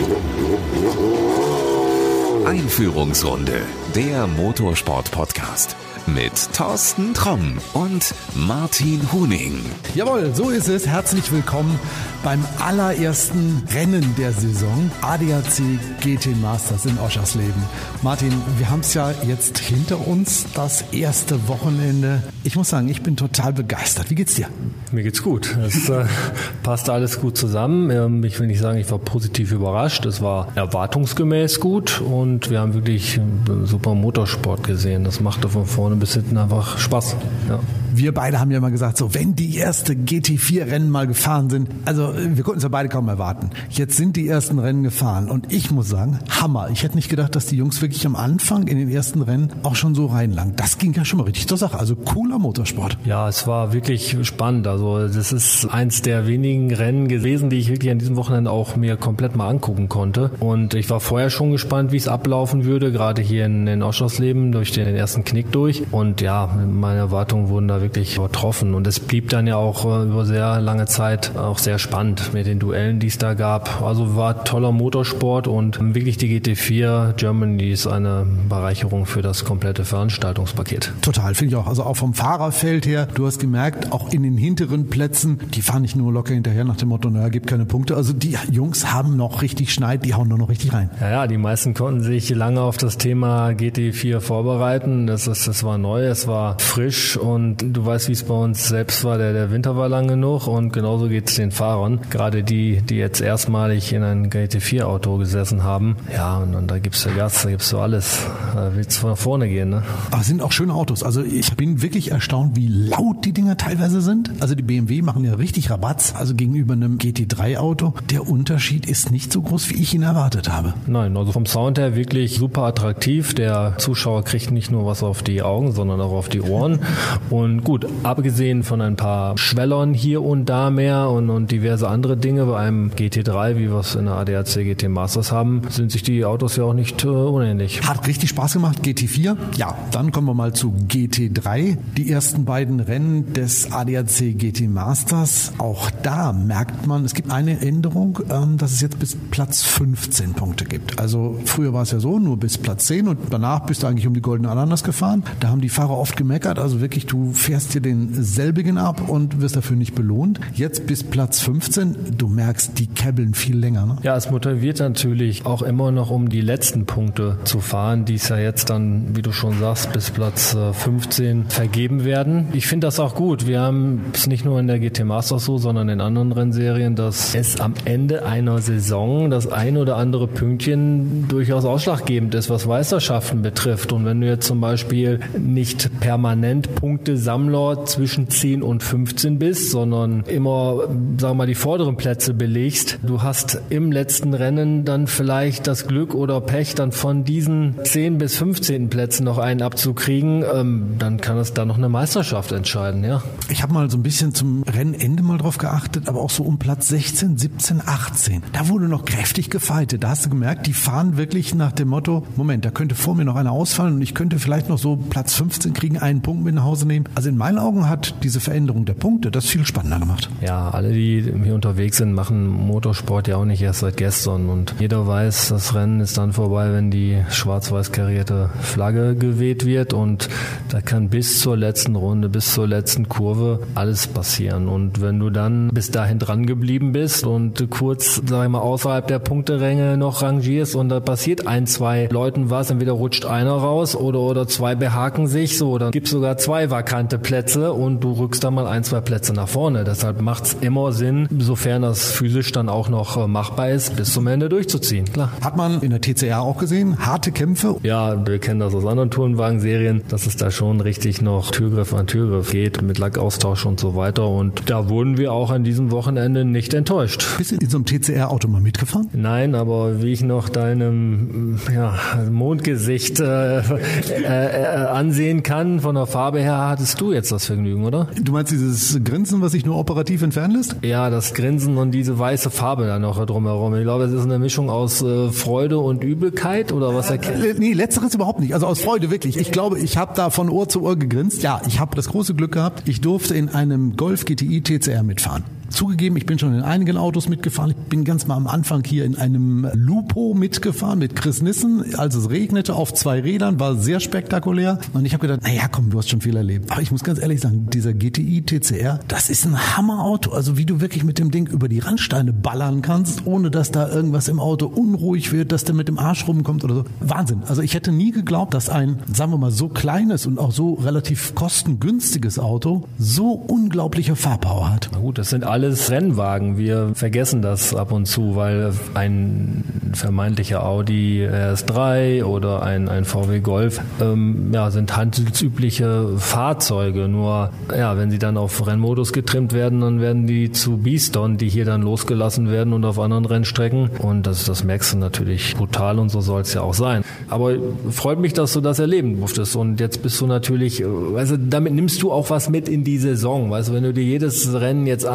よっよっ。Einführungsrunde, der Motorsport-Podcast mit Thorsten Tromm und Martin Huning. Jawohl, so ist es. Herzlich willkommen beim allerersten Rennen der Saison. ADAC GT Masters in Oschersleben. Martin, wir haben es ja jetzt hinter uns, das erste Wochenende. Ich muss sagen, ich bin total begeistert. Wie geht's dir? Mir geht's gut. Es äh, passt alles gut zusammen. Ähm, ich will nicht sagen, ich war positiv überrascht. Es war erwartungsgemäß gut und wir haben wirklich super Motorsport gesehen. Das machte von vorne bis hinten einfach Spaß. Ja. Wir beide haben ja mal gesagt, so wenn die erste GT4-Rennen mal gefahren sind, also wir konnten es ja beide kaum erwarten. Jetzt sind die ersten Rennen gefahren und ich muss sagen, Hammer. Ich hätte nicht gedacht, dass die Jungs wirklich am Anfang in den ersten Rennen auch schon so reinlangen. Das ging ja schon mal richtig zur Sache. Also cooler Motorsport. Ja, es war wirklich spannend. Also das ist eins der wenigen Rennen gewesen, die ich wirklich an diesem Wochenende auch mir komplett mal angucken konnte. Und ich war vorher schon gespannt, wie es ablaufen würde, gerade hier in, in Oschersleben durch den ersten Knick durch. Und ja, meine Erwartungen wurden da wirklich übertroffen. Und es blieb dann ja auch äh, über sehr lange Zeit auch sehr spannend mit den Duellen, die es da gab. Also war toller Motorsport und wirklich die GT4 Germany ist eine Bereicherung für das komplette Veranstaltungspaket. Total, finde ich auch. Also auch vom Fahrerfeld her, du hast gemerkt, auch in den hinteren Plätzen, die fahren nicht nur locker hinterher nach dem Motto, naja, gibt keine Punkte. Also die Jungs haben noch richtig Schneid, die hauen nur noch richtig rein. Ja, ja, die meisten konnten sich lange auf das Thema GT4 vorbereiten. Das, ist, das war neu, es war frisch und du weißt, wie es bei uns selbst war. Der, der Winter war lang genug und genauso geht es den Fahrern. Gerade die, die jetzt erstmalig in ein GT4-Auto gesessen haben. Ja, und, und da gibst du Gas, da gibst du alles. Da willst du nach vorne gehen. Ne? Aber es sind auch schöne Autos. Also ich bin wirklich erstaunt, wie laut die Dinger teilweise sind. Also die BMW machen ja richtig Rabatz, also gegenüber einem GT3-Auto. Der Unterschied ist nicht so groß, wie ich ihn erwartet habe. Nein, also vom Sound her wirklich super attraktiv. Der Zuschauer kriegt nicht nur was auf die Augen, sondern auch auf die Ohren. Und gut, abgesehen von ein paar Schwellern hier und da mehr und, und diverse andere Dinge bei einem GT3, wie wir es in der ADAC GT Masters haben, sind sich die Autos ja auch nicht äh, unähnlich. Hat richtig Spaß gemacht, GT4. Ja, dann kommen wir mal zu GT3. Die ersten beiden Rennen des ADAC GT Masters. Auch da merkt man, es gibt eine Änderung, ähm, dass es jetzt bis Platz 15 Punkte gibt. Also früher war es ja so, nur bis Platz 10 und danach bist du eigentlich um die goldene Ananas gefahren. Da haben die Fahrer oft gemeckert, also wirklich, du fährst dir den selbigen ab und wirst dafür nicht belohnt. Jetzt bis Platz 15, du merkst, die käbbeln viel länger. Ne? Ja, es motiviert natürlich auch immer noch, um die letzten Punkte zu fahren, die es ja jetzt dann, wie du schon sagst, bis Platz 15 äh, vergeben werden. Ich finde das auch gut. Wir haben es nicht nur in der GT Masters so, sondern in anderen Rennserien, dass es am Ende einer Saison das ein oder andere Pünktchen durchaus ausschlaggebend ist, was Meisterschaften betrifft. Und wenn du jetzt zum Beispiel nicht permanent Punktesammler zwischen 10 und 15 bist, sondern immer, sagen wir mal, die vorderen Plätze belegst, du hast im letzten Rennen dann vielleicht das Glück oder Pech, dann von diesen 10 bis 15 Plätzen noch einen abzukriegen, ähm, dann kann es da noch eine Meisterschaft entscheiden, ja. Ich habe mal so ein bisschen zum Rennende mal drauf geachtet, aber auch so um Platz 16, 17, 18. Da wurde noch kräftig gefeitet. Da hast du gemerkt, die fahren wirklich nach dem Motto, Moment, da könnte vor mir noch einer ausfallen und ich könnte vielleicht noch so Platz 15 kriegen, einen Punkt mit nach Hause nehmen. Also in meinen Augen hat diese Veränderung der Punkte das viel spannender gemacht. Ja, alle, die hier unterwegs sind, machen Motorsport ja auch nicht erst seit gestern. Und jeder weiß, das Rennen ist dann vorbei, wenn die schwarz-weiß karierte Flagge geweht wird. Und da kann bis zur letzten Runde, bis zur letzten Kurve alles passieren. Und wenn du dann bis dahin dran geblieben bist und kurz, sag ich mal, außerhalb der Punkteränge noch rangierst und da passiert ein, zwei Leuten was, entweder rutscht einer raus oder, oder zwei behaken sich, so, dann gibt sogar zwei vakante Plätze und du rückst dann mal ein, zwei Plätze nach vorne. Deshalb macht es immer Sinn, sofern das physisch dann auch noch äh, machbar ist, bis zum Ende durchzuziehen. Klar. Hat man in der TCR auch gesehen, harte Kämpfe? Ja, wir kennen das aus anderen Tourenwagen-Serien, dass es da schon richtig noch Türgriff an Türgriff geht mit Lackaustausch und so weiter. Und da wurden wir auch an diesem Wochenende nicht enttäuscht. Bist du in so einem TCR-Auto mal mitgefahren? Nein, aber wie ich noch deinem ja, Mondgesicht äh, äh, äh, ansehen kann, von der Farbe her, hattest du jetzt das Vergnügen, oder? Du meinst dieses Grinsen, was sich nur operativ entfernen lässt? Ja, das Grinsen und diese weiße Farbe da noch drumherum. Ich glaube, es ist eine Mischung aus äh, Freude und Übelkeit oder was erkennt? Äh, nee, letzteres überhaupt nicht. Also aus Freude wirklich. Ich glaube, ich habe da von Ohr zu Ohr gegrinst. Ja, ich habe das große Glück gehabt. Ich durfte in einem Golf GTI TCR mitfahren. Zugegeben, ich bin schon in einigen Autos mitgefahren. Ich bin ganz mal am Anfang hier in einem Lupo mitgefahren mit Chris Nissen, als es regnete auf zwei Rädern, war sehr spektakulär. Und ich habe gedacht, naja, komm, du hast schon viel erlebt. Aber ich muss ganz ehrlich sagen, dieser GTI TCR, das ist ein Hammerauto. Also wie du wirklich mit dem Ding über die Randsteine ballern kannst, ohne dass da irgendwas im Auto unruhig wird, dass der mit dem Arsch rumkommt oder so. Wahnsinn. Also ich hätte nie geglaubt, dass ein, sagen wir mal, so kleines und auch so relativ kostengünstiges Auto so unglaubliche Fahrpower hat. Na gut, das sind alles Rennwagen. Wir vergessen das ab und zu, weil ein vermeintlicher Audi RS3 oder ein, ein VW Golf ähm, ja, sind handelsübliche Fahrzeuge. Nur ja, wenn sie dann auf Rennmodus getrimmt werden, dann werden die zu Beaston, die hier dann losgelassen werden und auf anderen Rennstrecken. Und das, das merkst du natürlich brutal und so soll es ja auch sein. Aber freut mich, dass du das erleben durftest. Und jetzt bist du natürlich, also damit nimmst du auch was mit in die Saison. Weißt du, wenn du dir jedes Rennen jetzt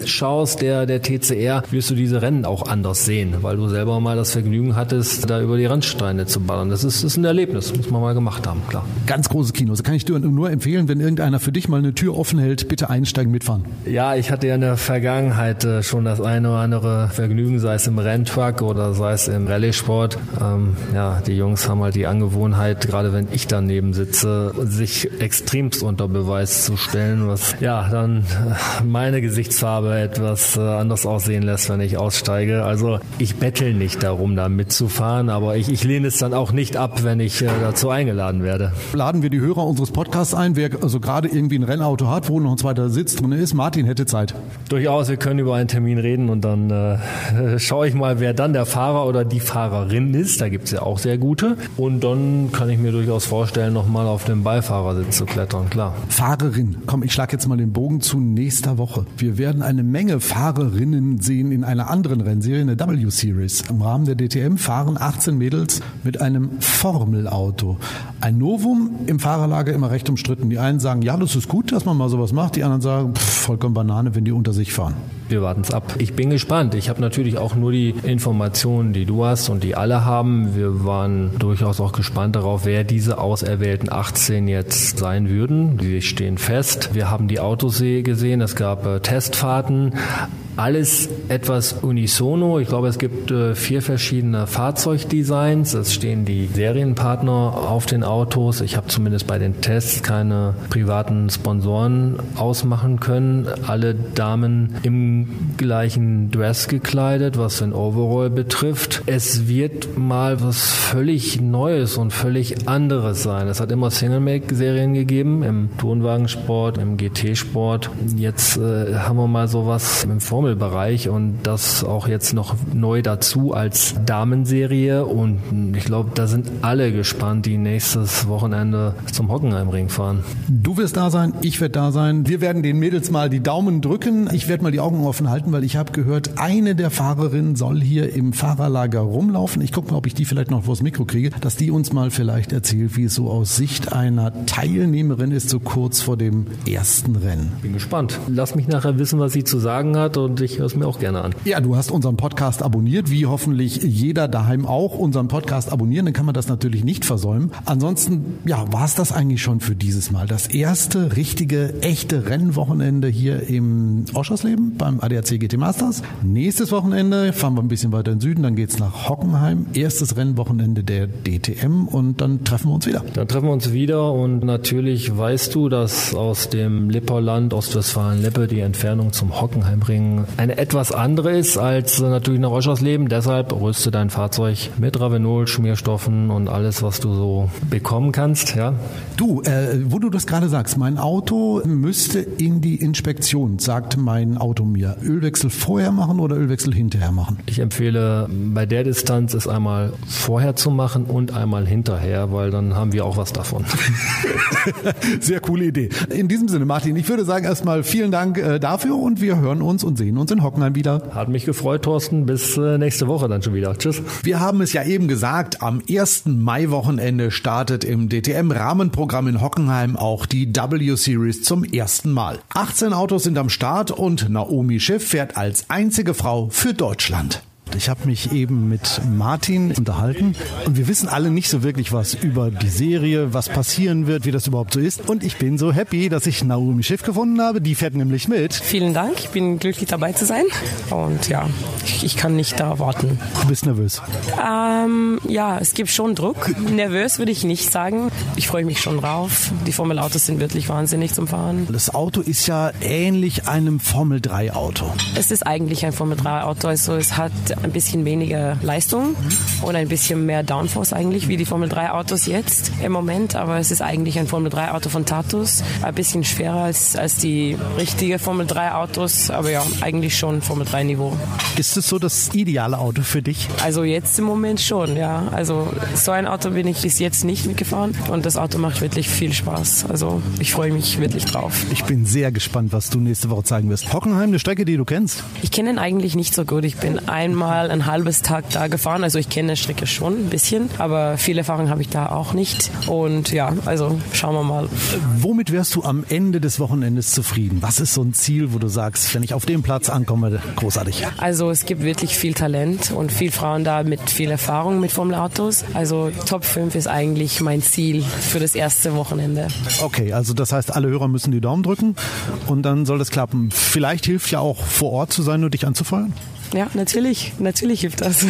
anschaust, der, der TCR, wirst du diese Rennen auch anders sehen, weil du selber mal das Vergnügen hattest, da über die Randsteine zu ballern. Das ist, ist ein Erlebnis, muss man mal gemacht haben, klar. Ganz großes Kino. Das kann ich dir nur empfehlen, wenn irgendeiner für dich mal eine Tür offen hält, bitte einsteigen, mitfahren. Ja, ich hatte ja in der Vergangenheit äh, schon das eine oder andere Vergnügen, sei es im Renntruck oder sei es im Rallye-Sport. Ähm, ja, die Jungs haben halt die Angewohnheit, gerade wenn ich daneben sitze, sich extremst unter Beweis zu stellen, was ja dann äh, meine Gesichtsfarbe etwas äh, anders aussehen lässt, wenn ich aussteige. Also ich bettel nicht darum, da mitzufahren, aber ich, ich lehne es dann auch nicht ab, wenn ich äh, dazu eingeladen werde. Laden wir die Hörer unseres Podcasts ein, wer also gerade irgendwie ein Rennauto hat, wo noch ein zweiter Sitz drin ist. Martin hätte Zeit. Durchaus, wir können über einen Termin reden und dann äh, schaue ich mal, wer dann der Fahrer oder die Fahrerin ist. Da gibt es ja auch sehr gute. Und dann kann ich mir durchaus vorstellen, nochmal auf dem Beifahrersitz zu klettern, klar. Fahrerin. Komm, ich schlage jetzt mal den Bogen zu nächster Woche. Wir werden eine Menge Fahrerinnen sehen in einer anderen Rennserie, in der W-Series. Im Rahmen der DTM fahren 18 Mädels mit einem Formelauto. Ein Novum, im Fahrerlager immer recht umstritten. Die einen sagen, ja, das ist gut, dass man mal sowas macht. Die anderen sagen, pff, vollkommen Banane, wenn die unter sich fahren. Wir warten es ab. Ich bin gespannt. Ich habe natürlich auch nur die Informationen, die du hast und die alle haben. Wir waren durchaus auch gespannt darauf, wer diese auserwählten 18 jetzt sein würden. Die stehen fest. Wir haben die Autos gesehen. Es gab äh, Testfahrten. Alles etwas unisono. Ich glaube, es gibt äh, vier verschiedene Fahrzeugdesigns. Es stehen die Serienpartner auf den Autos. Ich habe zumindest bei den Tests keine privaten Sponsoren ausmachen können. Alle Damen im gleichen Dress gekleidet, was den Overall betrifft. Es wird mal was völlig Neues und völlig anderes sein. Es hat immer Single-Make-Serien gegeben im Turnwagensport, im GT-Sport. Jetzt äh, haben wir mal sowas im Formel Formelbereich und das auch jetzt noch neu dazu als Damenserie und ich glaube, da sind alle gespannt, die nächstes Wochenende zum Hockenheimring fahren. Du wirst da sein, ich werde da sein. Wir werden den Mädels mal die Daumen drücken. Ich werde mal die Augen offen halten, weil ich habe gehört, eine der Fahrerinnen soll hier im Fahrerlager rumlaufen. Ich gucke mal, ob ich die vielleicht noch vors Mikro kriege, dass die uns mal vielleicht erzählt, wie es so aus Sicht einer Teilnehmerin ist, so kurz vor dem ersten Rennen. Bin gespannt. Lass mich nachher wissen, was sie zu sagen hat und ich höre es mir auch gerne an. Ja, du hast unseren Podcast abonniert, wie hoffentlich jeder daheim auch unseren Podcast abonnieren, dann kann man das natürlich nicht versäumen. Ansonsten, ja, war es das eigentlich schon für dieses Mal. Das erste richtige, echte Rennwochenende hier im Oschersleben beim ADAC GT Masters. Nächstes Wochenende fahren wir ein bisschen weiter in den Süden, dann geht's nach Hockenheim. Erstes Rennwochenende der DTM und dann treffen wir uns wieder. Dann treffen wir uns wieder und natürlich weißt du, dass aus dem Lipperland, Ostwestfalen-Lippe, die Entfernung zum Hockenheimring eine etwas andere ist als natürlich nach Oschersleben. Deshalb rüste dein Fahrzeug mit Ravenol, Schmierstoffen und alles, was du so bekommen kannst. Ja. Du, äh, wo du das gerade sagst, mein Auto müsste in die Inspektion, sagt mein Auto mir. Ölwechsel vorher machen oder Ölwechsel hinterher machen? Ich empfehle bei der Distanz es einmal vorher zu machen und einmal hinterher, weil dann haben wir auch was davon. Sehr coole Idee. In diesem Sinne, Martin, ich würde sagen erstmal vielen Dank äh, dafür und wir hören uns und sehen uns in Hockenheim wieder. Hat mich gefreut, Thorsten. Bis äh, nächste Woche dann schon wieder. Tschüss. Wir haben es ja eben gesagt, am 1. Mai-Wochenende startet im DTM-Rahmenprogramm in Hockenheim auch die W-Series zum ersten Mal. 18 Autos sind am Start und Naomi Schiff fährt als einzige Frau für Deutschland. Ich habe mich eben mit Martin unterhalten und wir wissen alle nicht so wirklich was über die Serie, was passieren wird, wie das überhaupt so ist. Und ich bin so happy, dass ich Naomi Schiff gefunden habe. Die fährt nämlich mit. Vielen Dank. Ich bin glücklich dabei zu sein. Und ja, ich, ich kann nicht da warten. Du bist nervös? Ähm, ja, es gibt schon Druck. Nervös würde ich nicht sagen. Ich freue mich schon drauf. Die Formel-Autos sind wirklich wahnsinnig zum Fahren. Das Auto ist ja ähnlich einem Formel-3-Auto. Es ist eigentlich ein Formel-3-Auto. Also es hat ein bisschen weniger Leistung und ein bisschen mehr Downforce eigentlich wie die Formel-3-Autos jetzt im Moment. Aber es ist eigentlich ein Formel-3-Auto von Tatus. Ein bisschen schwerer als, als die richtige Formel-3-Autos. Aber ja, eigentlich schon Formel-3-Niveau. Ist es so das ideale Auto für dich? Also jetzt im Moment schon, ja. Also so ein Auto bin ich bis jetzt nicht mitgefahren und das Auto macht wirklich viel Spaß. Also ich freue mich wirklich drauf. Ich bin sehr gespannt, was du nächste Woche zeigen wirst. Hockenheim, eine Strecke, die du kennst? Ich kenne ihn eigentlich nicht so gut. Ich bin einmal ein halbes Tag da gefahren. Also ich kenne die Strecke schon ein bisschen, aber viel Erfahrung habe ich da auch nicht. Und ja, also schauen wir mal. Womit wärst du am Ende des Wochenendes zufrieden? Was ist so ein Ziel, wo du sagst, wenn ich auf dem Platz ankomme, großartig? Also es gibt wirklich viel Talent und viel Frauen da mit viel Erfahrung mit Formel-Autos. Also Top 5 ist eigentlich mein Ziel für das erste Wochenende. Okay, also das heißt, alle Hörer müssen die Daumen drücken und dann soll das klappen. Vielleicht hilft ja auch vor Ort zu sein und dich anzufeuern? Ja, natürlich. Natürlich hilft das.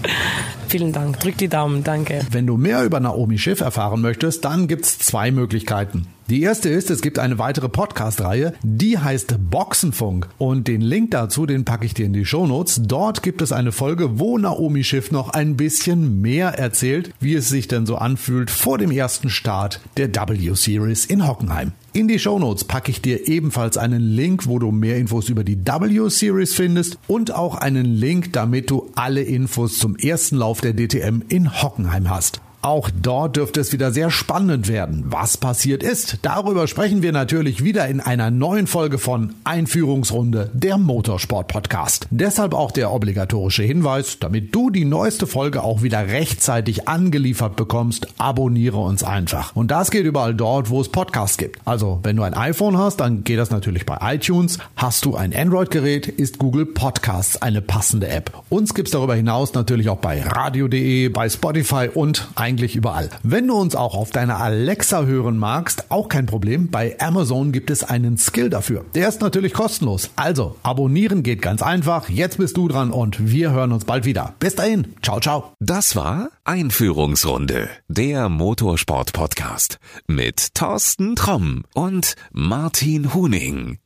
Vielen Dank. Drück die Daumen. Danke. Wenn du mehr über Naomi Schiff erfahren möchtest, dann gibt's zwei Möglichkeiten. Die erste ist, es gibt eine weitere Podcast-Reihe, die heißt Boxenfunk. Und den Link dazu, den packe ich dir in die Shownotes. Dort gibt es eine Folge, wo Naomi Schiff noch ein bisschen mehr erzählt, wie es sich denn so anfühlt vor dem ersten Start der W-Series in Hockenheim. In die Shownotes packe ich dir ebenfalls einen Link, wo du mehr Infos über die W-Series findest und auch einen Link, damit du alle Infos zum ersten Lauf der DTM in Hockenheim hast. Auch dort dürfte es wieder sehr spannend werden. Was passiert ist, darüber sprechen wir natürlich wieder in einer neuen Folge von Einführungsrunde, der Motorsport Podcast. Deshalb auch der obligatorische Hinweis, damit du die neueste Folge auch wieder rechtzeitig angeliefert bekommst, abonniere uns einfach. Und das geht überall dort, wo es Podcasts gibt. Also, wenn du ein iPhone hast, dann geht das natürlich bei iTunes. Hast du ein Android-Gerät, ist Google Podcasts eine passende App. Uns gibt's darüber hinaus natürlich auch bei radio.de, bei Spotify und eigentlich überall. Wenn du uns auch auf deiner Alexa hören magst, auch kein Problem. Bei Amazon gibt es einen Skill dafür. Der ist natürlich kostenlos. Also, abonnieren geht ganz einfach. Jetzt bist du dran und wir hören uns bald wieder. Bis dahin. Ciao, ciao. Das war Einführungsrunde, der Motorsport-Podcast mit Thorsten Tromm und Martin Huning.